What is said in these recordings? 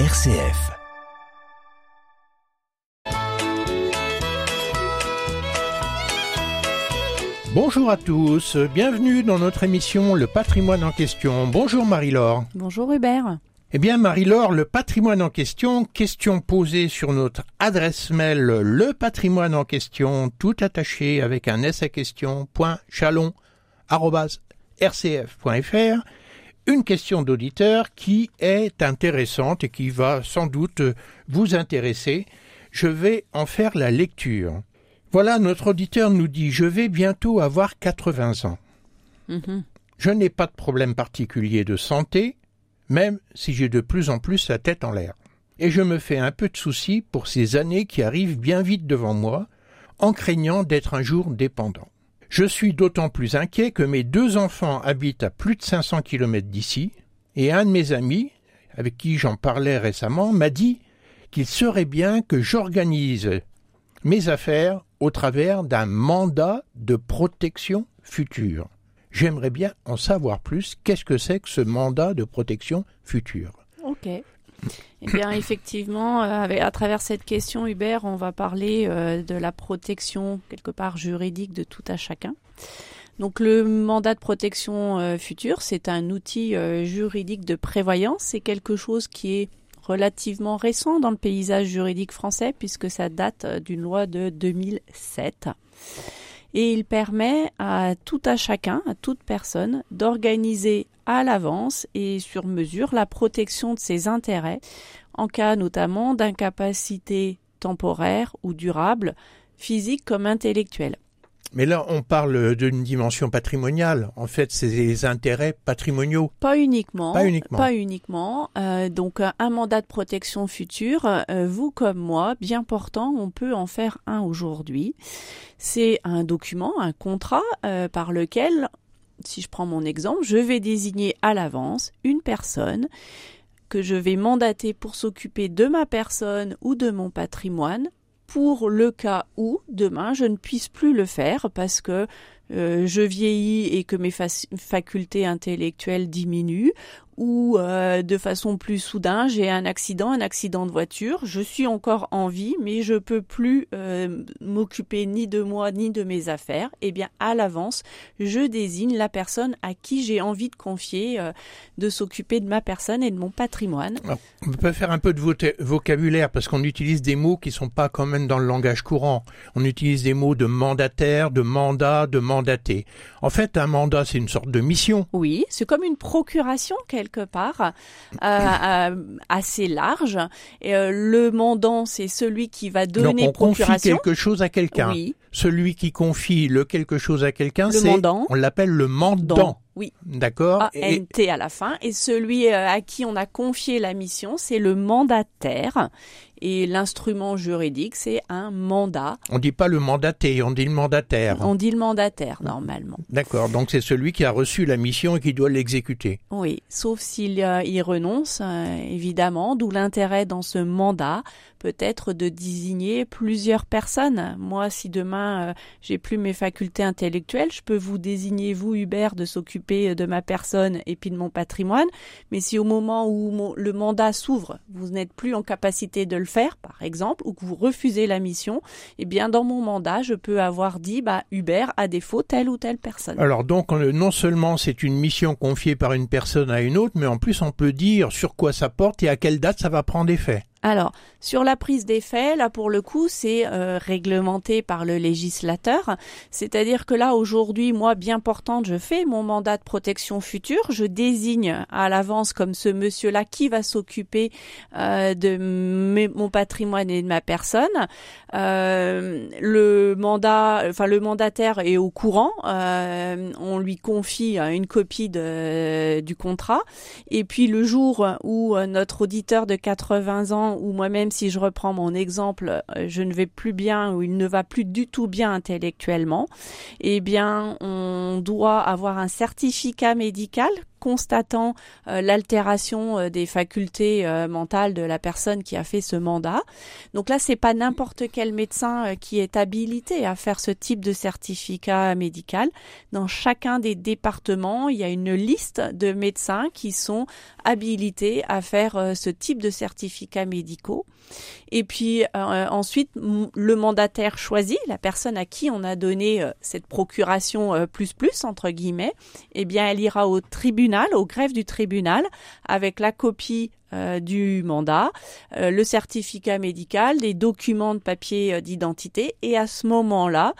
RCF. Bonjour à tous, bienvenue dans notre émission Le patrimoine en question. Bonjour Marie-Laure. Bonjour Hubert. Eh bien Marie-Laure, le patrimoine en question, question posée sur notre adresse mail le patrimoine en question, tout attaché avec un s à question, point chalon, rcf.fr, une question d'auditeur qui est intéressante et qui va sans doute vous intéresser. Je vais en faire la lecture. Voilà, notre auditeur nous dit Je vais bientôt avoir 80 ans. Mhm. Je n'ai pas de problème particulier de santé, même si j'ai de plus en plus la tête en l'air. Et je me fais un peu de soucis pour ces années qui arrivent bien vite devant moi, en craignant d'être un jour dépendant. Je suis d'autant plus inquiet que mes deux enfants habitent à plus de 500 kilomètres d'ici, et un de mes amis, avec qui j'en parlais récemment, m'a dit qu'il serait bien que j'organise mes affaires au travers d'un mandat de protection future. J'aimerais bien en savoir plus. Qu'est-ce que c'est que ce mandat de protection future? Eh bien, effectivement, euh, avec- à travers cette question, Hubert, on va parler euh, de la protection, quelque part juridique, de tout à chacun. Donc, le mandat de protection euh, future, c'est un outil euh, juridique de prévoyance. C'est quelque chose qui est relativement récent dans le paysage juridique français, puisque ça date d'une loi de 2007. Et il permet à tout à chacun, à toute personne, d'organiser à l'avance et sur mesure la protection de ses intérêts en cas notamment d'incapacité temporaire ou durable, physique comme intellectuelle. Mais là, on parle d'une dimension patrimoniale. En fait, c'est les intérêts patrimoniaux. Pas uniquement. Pas uniquement. Pas uniquement. Euh, donc euh, un mandat de protection future, euh, vous comme moi, bien portant, on peut en faire un aujourd'hui. C'est un document, un contrat euh, par lequel, si je prends mon exemple, je vais désigner à l'avance une personne que je vais mandater pour s'occuper de ma personne ou de mon patrimoine pour le cas où demain je ne puisse plus le faire parce que euh, je vieillis et que mes fac- facultés intellectuelles diminuent ou euh, de façon plus soudain j'ai un accident, un accident de voiture, je suis encore en vie mais je peux plus euh, m'occuper ni de moi ni de mes affaires, et bien à l'avance je désigne la personne à qui j'ai envie de confier euh, de s'occuper de ma personne et de mon patrimoine. On peut faire un peu de vocabulaire parce qu'on utilise des mots qui sont pas quand même dans le langage courant. On utilise des mots de mandataire, de mandat, de mandaté. En fait, un mandat, c'est une sorte de mission. Oui, c'est comme une procuration quelque part, euh, euh, assez large. Et, euh, le mandant, c'est celui qui va Donc, donner on confie procuration. quelque chose à quelqu'un. Oui, Celui qui confie le quelque chose à quelqu'un, Le c'est mandant. on l'appelle le mandant. oui, D'accord Et- A-N-T à la fin. Et celui à qui on a confié la mission, c'est le mandataire. Et l'instrument juridique, c'est un mandat. On dit pas le mandaté, on dit le mandataire. On dit le mandataire normalement. D'accord, donc c'est celui qui a reçu la mission et qui doit l'exécuter. Oui, sauf s'il euh, y renonce, euh, évidemment, d'où l'intérêt dans ce mandat peut être de désigner plusieurs personnes. Moi, si demain euh, j'ai plus mes facultés intellectuelles, je peux vous désigner, vous Hubert, de s'occuper euh, de ma personne et puis de mon patrimoine. Mais si au moment où mon- le mandat s'ouvre, vous n'êtes plus en capacité de le faire, par exemple, ou que vous refusez la mission, eh bien, dans mon mandat, je peux avoir dit, bah, Hubert, à défaut, telle ou telle personne. Alors donc on- non seulement c'est une mission confiée par une personne à une autre, mais en plus on peut dire sur quoi ça porte et à quelle date ça va prendre effet. Alors, sur la prise d'effet, là pour le coup, c'est euh, réglementé par le législateur. C'est-à-dire que là, aujourd'hui, moi, bien portante, je fais mon mandat de protection future. Je désigne à l'avance comme ce monsieur-là qui va s'occuper euh, de mon patrimoine et de ma personne. Euh, le mandat, enfin le mandataire est au courant. On lui confie une copie du contrat. Et puis le jour où notre auditeur de 80 ans ou moi-même, si je reprends mon exemple, euh, je ne vais plus bien ou il ne va plus du tout bien intellectuellement, eh bien, on doit avoir un certificat médical constatant l'altération des facultés mentales de la personne qui a fait ce mandat. Donc là, c'est pas n'importe quel médecin qui est habilité à faire ce type de certificat médical. Dans chacun des départements, il y a une liste de médecins qui sont habilités à faire ce type de certificats médicaux. Et puis euh, ensuite, le mandataire choisi, la personne à qui on a donné euh, cette procuration euh, plus plus entre guillemets, eh bien, elle ira au tribunal, au greffe du tribunal, avec la copie du mandat, le certificat médical, des documents de papier d'identité, et à ce moment-là,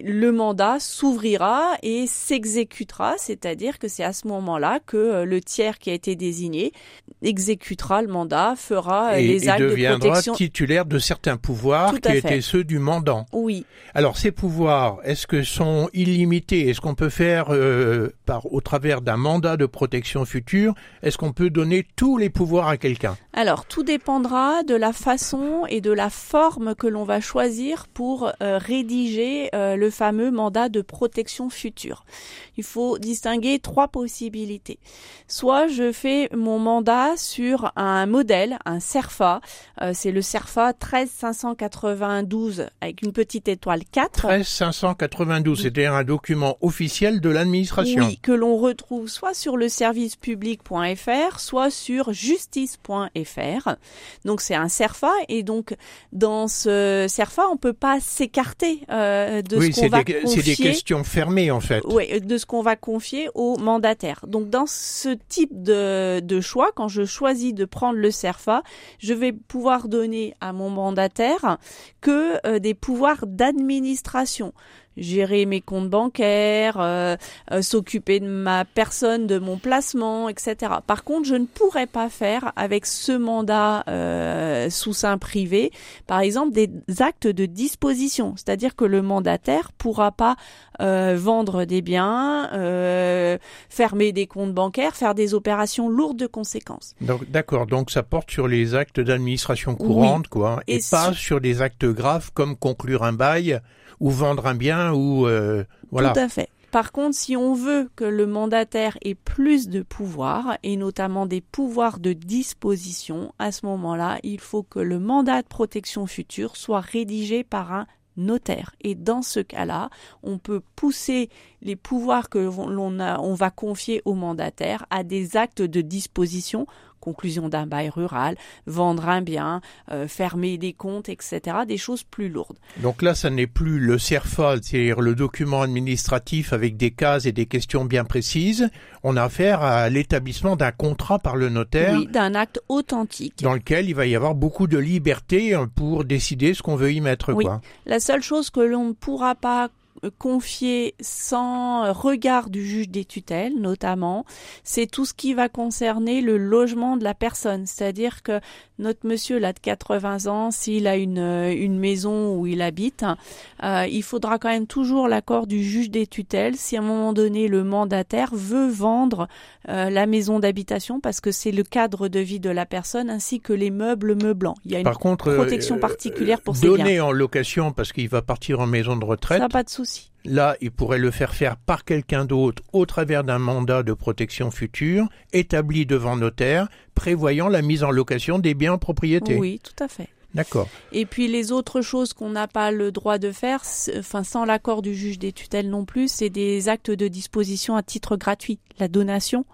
le mandat s'ouvrira et s'exécutera, c'est-à-dire que c'est à ce moment-là que euh, le tiers qui a été désigné exécutera le mandat, fera euh, les actes de protection. titulaire de certains pouvoirs qui étaient ceux du mandant. Oui. Alors ces pouvoirs, est-ce que sont illimités? Est-ce qu'on peut faire euh, par au travers d'un mandat de protection future Est-ce qu'on peut donner tous les pouvoirs à quelqu'un? Alors tout dépendra de la façon et de la forme que l'on va choisir pour rédiger le fameux mandat de protection future. Il faut distinguer trois possibilités. Soit je fais mon mandat sur un modèle, un CERFA, euh, c'est le CERFA 13592 avec une petite étoile 4. 13592, c'était un document officiel de l'administration. Oui, que l'on retrouve soit sur le servicepublic.fr, soit sur justice.fr. Donc c'est un CERFA et donc dans ce CERFA, on peut pas s'écarter euh, de c'est des, questions fermées en fait. Oui, de ce qu'on va confier au mandataire. Donc dans ce type de, de choix, quand je choisis de prendre le CERFA, je vais pouvoir donner à mon mandataire que euh, des pouvoirs d'administration gérer mes comptes bancaires, euh, euh, s'occuper de ma personne, de mon placement, etc. Par contre, je ne pourrais pas faire avec ce mandat euh, sous sein privé, par exemple, des actes de disposition, c'est-à-dire que le mandataire pourra pas vendre des biens, fermer des comptes bancaires, faire des opérations lourdes de conséquences. Donc d'accord, donc ça porte sur les actes d'administration courante, quoi, et, pas sur des actes graves comme conclure un bail ou vendre un bien ou euh, voilà. Tout à fait. Par contre, si on veut que le mandataire ait plus de pouvoir, et notamment des pouvoirs de disposition, à ce moment-là, il faut que le mandat de protection future soit rédigé par un notaire. Et dans ce cas-là, on peut pousser les pouvoirs que l'on on va confier au mandataire à des actes de disposition conclusion d'un bail rural, vendre un bien, euh, fermer des comptes, etc. Des choses plus lourdes. Donc là, ça n'est plus le CERFA, c'est-à-dire le document administratif avec des cases et des questions bien précises. On a affaire à l'établissement d'un contrat par le notaire. Oui, d'un acte authentique. Dans lequel il va y avoir beaucoup de liberté euh, pour décider ce qu'on veut y mettre. Oui. La seule chose que l'on ne pourra pas confié sans regard du juge des tutelles, notamment, c'est tout ce qui va concerner le logement de la personne. C'est-à-dire que notre monsieur là de 80 ans, s'il a une, une maison où il habite, euh, il faudra quand même toujours l'accord du juge des tutelles si à un moment donné le mandataire veut vendre euh, la maison d'habitation parce que c'est le cadre de vie de la personne ainsi que les meubles meublants. Il y a une protection euh, particulière pour ces biens. Donner en location parce qu'il va partir en maison de retraite. Ça pas de souci. Là, il pourrait le faire faire par quelqu'un d'autre au travers d'un mandat de protection future établi devant notaire, prévoyant la mise en location des biens en propriété. Oui, tout à fait. D'accord. Et puis les autres choses qu'on n'a pas le droit de faire, enfin sans l'accord du juge des tutelles non plus, c'est des actes de disposition à titre gratuit, la donation.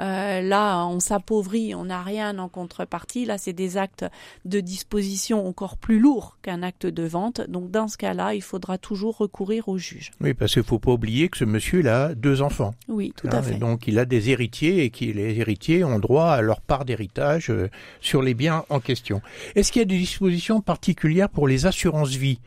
Euh, là, on s'appauvrit, on n'a rien en contrepartie. Là, c'est des actes de disposition encore plus lourds qu'un acte de vente. Donc, dans ce cas-là, il faudra toujours recourir au juge. Oui, parce qu'il faut pas oublier que ce monsieur a deux enfants. Oui, tout à hein, fait. Donc, il a des héritiers et que les héritiers ont droit à leur part d'héritage euh, sur les biens en question. Est-ce qu'il y a des dispositions particulières pour les assurances vie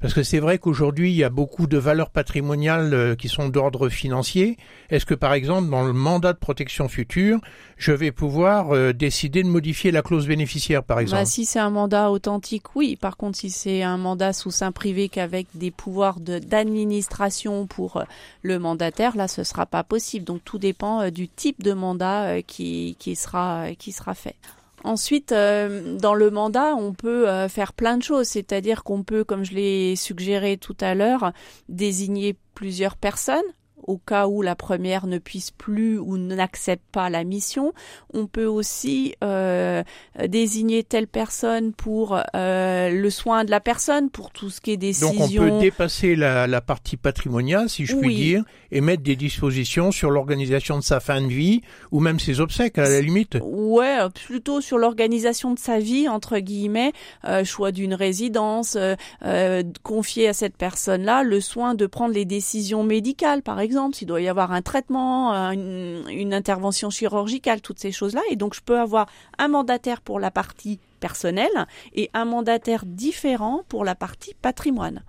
parce que c'est vrai qu'aujourd'hui, il y a beaucoup de valeurs patrimoniales euh, qui sont d'ordre financier. Est-ce que, par exemple, dans le mandat de protection future, je vais pouvoir euh, décider de modifier la clause bénéficiaire, par exemple? bah, Si c'est un mandat authentique, oui. Par contre, si c'est un mandat sous sein privé qu'avec des pouvoirs d'administration pour euh, le mandataire, là, ce sera pas possible. Donc, tout dépend du type de mandat qui, qui, sera, qui sera fait. Ensuite, euh, dans le mandat, on peut euh, faire plein de choses, c'est-à-dire qu'on peut, comme je l'ai suggéré tout à l'heure, désigner plusieurs personnes au cas où la première ne puisse plus ou n'accepte pas la mission. On peut aussi euh, désigner telle personne pour euh, le soin de la personne, pour tout ce qui est décision. Donc on peut dépasser la, la partie patrimoniale, si je puis dire, et mettre des dispositions sur l'organisation de sa fin de vie ou même ses obsèques à la limite. Ouais, plutôt sur l'organisation de sa vie entre guillemets, euh, choix d'une résidence, euh, euh, confier à cette personne-là le soin de prendre les décisions médicales, par exemple, s'il doit y avoir un traitement, une, intervention chirurgicale, toutes ces choses-là. Et donc je peux avoir un mandataire pour la partie personnelle et un mandataire différent pour la partie patrimoine.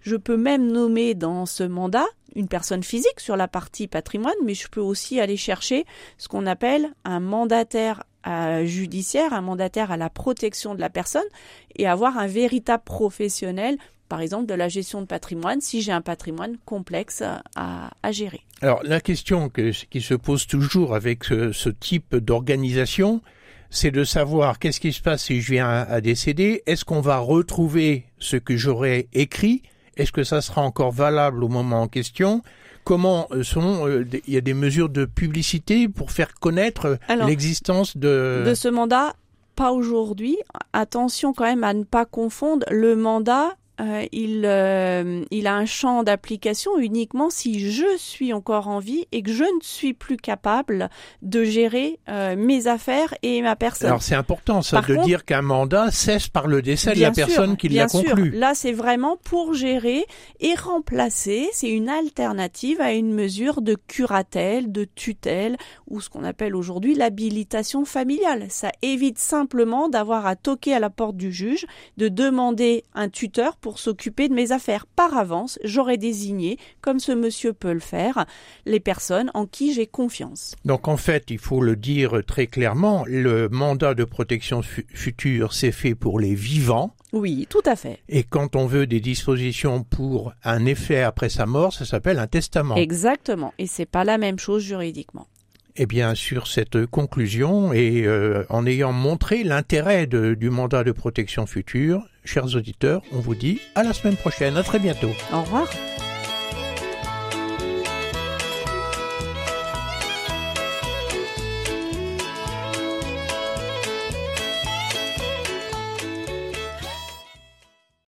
Je peux même nommer dans ce mandat une personne physique sur la partie patrimoine, mais je peux aussi aller chercher ce qu'on appelle un mandataire euh, judiciaire, un mandataire à la protection de la personne et avoir un véritable professionnel, par exemple de la gestion de patrimoine, si j'ai un patrimoine complexe à, gérer. Alors la question qui se pose toujours avec ce, type d'organisation, c'est de savoir qu'est-ce qui se passe si je viens à décéder, est-ce qu'on va retrouver ce que j'aurais écrit? Est-ce que ça sera encore valable au moment en question? Comment euh, sont euh, il y a des mesures de publicité pour faire connaître l'existence de de ce mandat? Pas aujourd'hui. Attention quand même à ne pas confondre le mandat euh, il, euh, il a un champ d'application uniquement si je suis encore en vie et que je ne suis plus capable de gérer euh, mes affaires et ma personne. Alors c'est important ça de dire qu'un mandat cesse par le décès de la personne qui l'a conclu. Là c'est vraiment pour gérer et remplacer, c'est une alternative à une mesure de curatelle, de tutelle ou ce qu'on appelle aujourd'hui l'habilitation familiale. Ça évite simplement d'avoir à toquer à la porte du juge, de demander un tuteur pour s'occuper de mes affaires. Par avance, j'aurais désigné, comme ce monsieur peut le faire, les personnes en qui j'ai confiance. Donc en fait, il faut le dire très clairement, le mandat de protection future, c'est fait pour les vivants. Oui, tout à fait. Et quand on veut des dispositions pour un effet après sa mort, ça s'appelle un testament. Exactement. Et c'est pas la même chose juridiquement. Eh bien, sur cette conclusion et euh, en ayant montré l'intérêt du mandat de protection future, chers auditeurs, on vous dit à la semaine prochaine. À très bientôt. Au revoir.